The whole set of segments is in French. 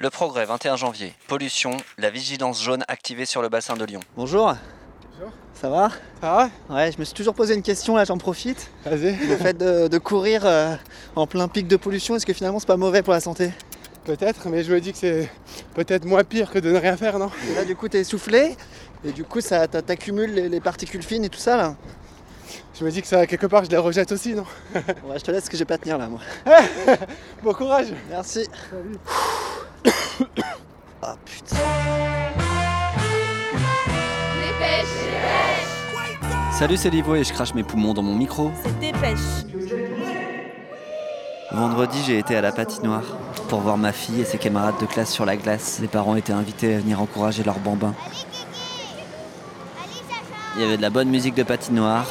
Le progrès, 21 janvier. Pollution, la vigilance jaune activée sur le bassin de Lyon. Bonjour. Bonjour. Ça va? Ça va? Ouais, je me suis toujours posé une question, là j'en profite. Vas-y. Le fait de, de courir euh, en plein pic de pollution, est-ce que finalement c'est pas mauvais pour la santé? Peut-être, mais je me dis que c'est peut-être moins pire que de ne rien faire, non? Et Là du coup t'es essoufflé, et du coup ça t'a- t'accumules les, les particules fines et tout ça là. Je me dis que ça, quelque part, je les rejette aussi, non? Ouais, je te laisse parce que je vais pas tenir là moi. Bon courage Merci. Ah putain. Salut, c'est Livo et je crache mes poumons dans mon micro. C'est dépêche. Vendredi, j'ai été à la patinoire pour voir ma fille et ses camarades de classe sur la glace. Les parents étaient invités à venir encourager leurs bambins. Il y avait de la bonne musique de patinoire.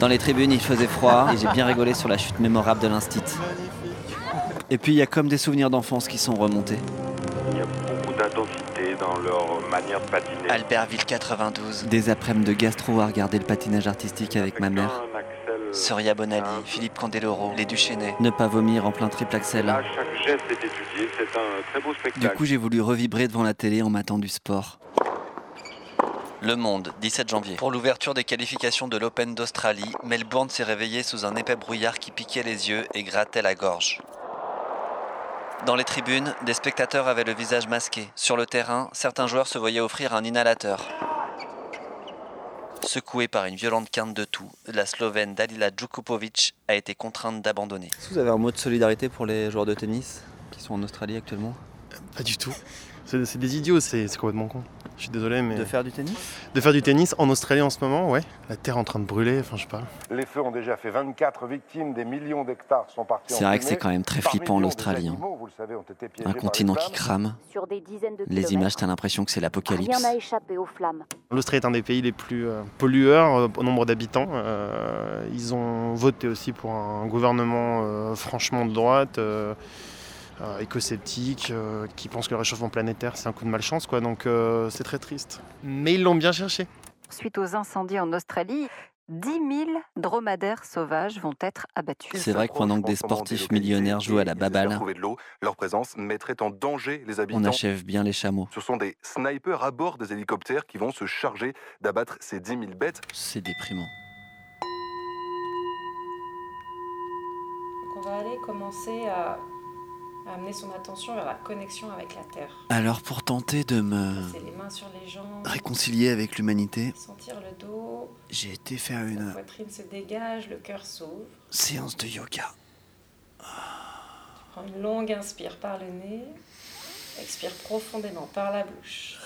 Dans les tribunes, il faisait froid et j'ai bien rigolé sur la chute mémorable de l'instit. Et puis, il y a comme des souvenirs d'enfance qui sont remontés. Leur manière de patiner. Albertville 92. Des après-midi de gastro à regarder le patinage artistique avec ma mère. Axel, Soria Bonali, Philippe Candeloro, les Duchesnay. Ne pas vomir en plein triple axel. Là, chaque geste est étudié. C'est un très beau Du coup, j'ai voulu revibrer devant la télé en matant du sport. Le Monde, 17 janvier. Pour l'ouverture des qualifications de l'Open d'Australie, Melbourne s'est réveillé sous un épais brouillard qui piquait les yeux et grattait la gorge. Dans les tribunes, des spectateurs avaient le visage masqué. Sur le terrain, certains joueurs se voyaient offrir un inhalateur. Secouée par une violente quinte de tout, la Slovène Dalila Djukupovic a été contrainte d'abandonner. Est-ce que vous avez un mot de solidarité pour les joueurs de tennis qui sont en Australie actuellement? Pas du tout. C'est c'est des idiots, c'est c'est complètement con. Je suis désolé, mais. De faire du tennis? De faire du tennis en Australie en ce moment, ouais. La terre est en train de brûler, enfin, je sais pas. Les feux ont déjà fait 24 victimes, des millions d'hectares sont partis C'est en vrai que c'est quand même très flippant l'Australie. hein. Animaux, vous le savez, ont été piégés Un par les continent qui crame. Sur des dizaines de Les images, t'as l'impression que c'est l'apocalypse. Rien n'a échappé aux flammes. L'Australie est un des pays les plus euh, pollueurs euh, au nombre d'habitants. Euh, ils ont voté aussi pour un gouvernement euh, franchement de droite, euh, euh, éco-sceptique, euh, qui pense que le réchauffement planétaire c'est un coup de malchance, quoi. Donc euh, c'est très triste. Mais ils l'ont bien cherché. Suite aux incendies en Australie, 10 000 dromadaires sauvages vont être abattus. C'est vrai que pendant que des sportifs millionnaires jouent à la baballe, Trouver de l'eau, leur présence mettrait en danger les on habitants. achève bien les chameaux. Ce sont des snipers à bord des hélicoptères qui vont se charger d'abattre ces 10 000 bêtes. C'est déprimant. Donc on va aller commencer à, à amener son attention vers la connexion avec la Terre. Alors pour tenter de me Passer les mains sur les jambes, réconcilier avec l'humanité, sentir le dos, j'ai été faire la une poitrine se dégage, le cœur s'ouvre. séance de yoga. Prends une longue inspire par le nez, expire profondément par la bouche.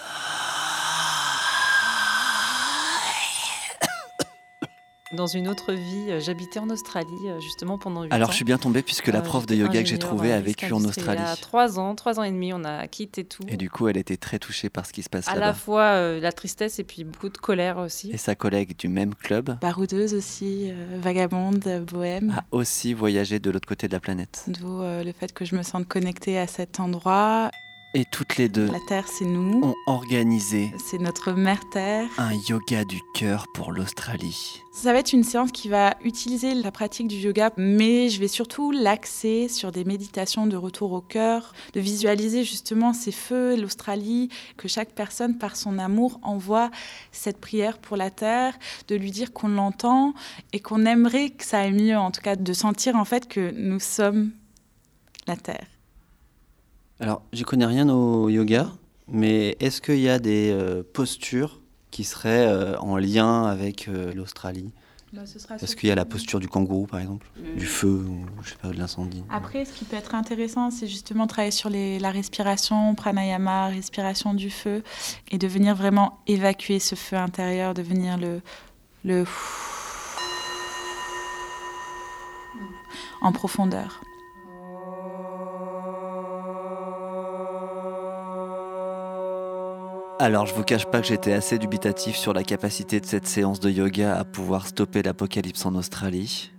Dans une autre vie, euh, j'habitais en Australie euh, justement pendant 8 ans. Alors je suis bien tombé puisque la Euh, prof de yoga que j'ai trouvée a vécu en. Australie. Il y a 3 ans, 3 ans et demi, on a quitté tout. Et du coup, elle était très touchée par ce qui se passe à la là-bas. fois euh, la tristesse et puis beaucoup de colère aussi. Et sa collègue du même club Baroudeuse aussi, euh, vagabonde, bohème. a aussi voyagé de l'autre côté de la planète. D'où euh, le fait que je me sente connectée à cet endroit. Et toutes les deux La Terre, c'est nous. ont organisé C'est notre mère Terre. un yoga du cœur pour l'Australie. Ça va être une séance qui va utiliser la pratique du yoga, mais je vais surtout l'axer sur des méditations de retour au cœur, de visualiser justement ces feux, l'Australie, que chaque personne, par son amour, envoie cette prière pour la Terre, de lui dire qu'on l'entend et qu'on aimerait que ça aille mieux, en tout cas de sentir en fait que nous sommes la Terre. Alors, j'y connais rien au yoga, mais est-ce qu'il y a des euh, postures qui seraient euh, en lien avec euh, l'Australie? Est-ce qu'il y a la posture du kangourou, par exemple? Du feu, ou je sais pas, de l'incendie? Après, ce qui peut être intéressant, c'est justement travailler sur les- la respiration, pranayama, respiration du feu, et de venir vraiment évacuer ce feu intérieur, de venir le, le en profondeur. Alors, je vous cache pas que j'étais assez dubitatif sur la capacité de cette séance de yoga à pouvoir stopper l'apocalypse en Australie.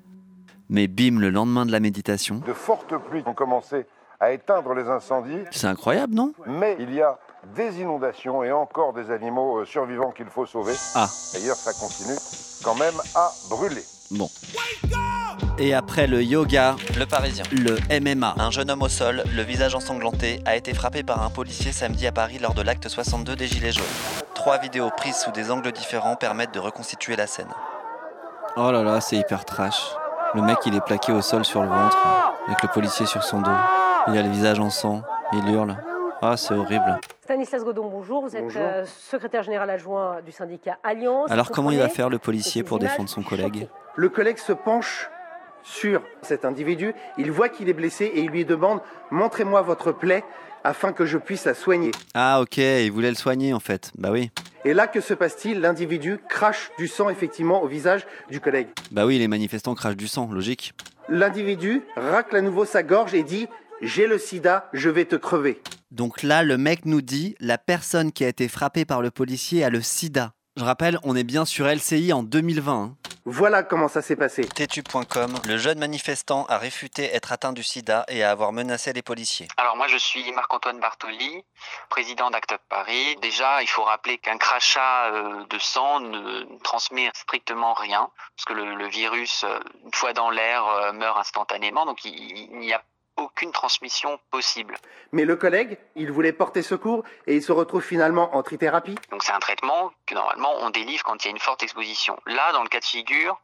Mais bim, le lendemain de la méditation, De fortes pluies ont commencé à éteindre les incendies, c'est incroyable, non? Mais il y a des inondations et encore des animaux euh, survivants qu'il faut sauver. Ah. D'ailleurs, ça continue quand même à brûler. Bon. Et après le yoga, Le Parisien. le MMA. Un jeune homme au sol, le visage ensanglanté, a été frappé par un policier samedi à Paris lors de l'acte 62 des Gilets jaunes. Trois vidéos prises sous des angles différents permettent de reconstituer la scène. Oh là là, c'est hyper trash. Le mec, il est plaqué au sol sur le ventre, avec le policier sur son dos. Il a le visage en sang, il hurle. Ah, c'est horrible. Stanislas Godon, bonjour. Vous êtes Bonjour. euh, secrétaire général adjoint du syndicat Alliance. Alors comment il va faire le policier pour défendre son collègue? Le collègue se penche sur cet individu, il voit qu'il est blessé et il lui demande Montrez-moi votre plaie afin que je puisse la soigner. Ah ok, il voulait le soigner en fait. Bah oui. Et là, que se passe-t-il? L'individu crache du sang effectivement au visage du collègue. Bah oui, les manifestants crachent du sang, logique. L'individu racle à nouveau sa gorge et dit J'ai le sida, je vais te crever. Donc là, le mec nous dit, la personne qui a été frappée par le policier a le sida. Je rappelle, on est bien sur LCI en 2020. hein. Voilà comment ça s'est passé. Tétu.com, le jeune manifestant a réfuté être atteint du sida et à avoir menacé les policiers. Alors moi je suis Marc-Antoine Bartoli, président d'Act Up Paris. Déjà il faut rappeler qu'un crachat euh, de sang ne transmet strictement rien, parce que le, le virus, euh, une fois dans l'air, euh, meurt instantanément, donc il, il n'y a aucune transmission possible. Mais le collègue, il voulait porter secours et il se retrouve finalement en trithérapie. Donc c'est un traitement que normalement on délivre quand il y a une forte exposition. Là, dans le cas de figure,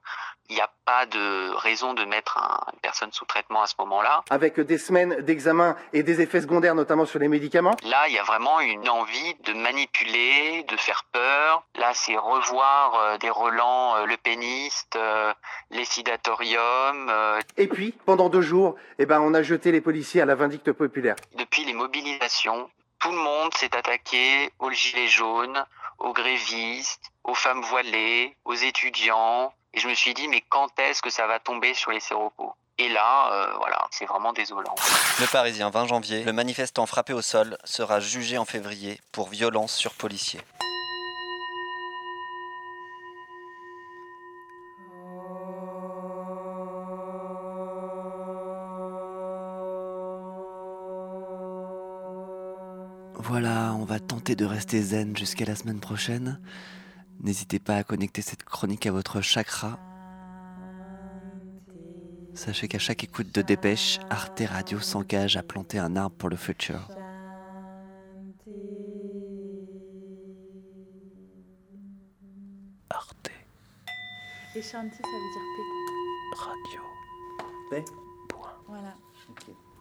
il n'y a pas de raison de mettre un- une personne sous traitement à ce moment-là. Avec des semaines d'examen et des effets secondaires, notamment sur les médicaments. Là, il y a vraiment une envie de manipuler, de faire peur. Là, c'est revoir euh, des relents euh, le péniste, euh, les sidatoriums. euh. Et puis, pendant deux jours, eh ben, on a jeté les policiers à la vindicte populaire. Depuis les mobilisations, tout le monde s'est attaqué aux gilets jaunes, aux grévistes, aux femmes voilées, aux étudiants. Et je me suis dit, mais quand est-ce que ça va tomber sur les séropos? Et là, euh, voilà, c'est vraiment désolant. Le Parisien, 20 janvier, le manifestant frappé au sol sera jugé en février pour violence sur policier. Voilà, on va tenter de rester zen jusqu'à la semaine prochaine. N'hésitez pas à connecter cette chronique à votre chakra. Sachez qu'à chaque écoute de dépêche, Arte Radio s'engage à planter un arbre pour le futur. Arte Et Shanti, ça veut dire paix. Radio. Paix Voilà. Ok.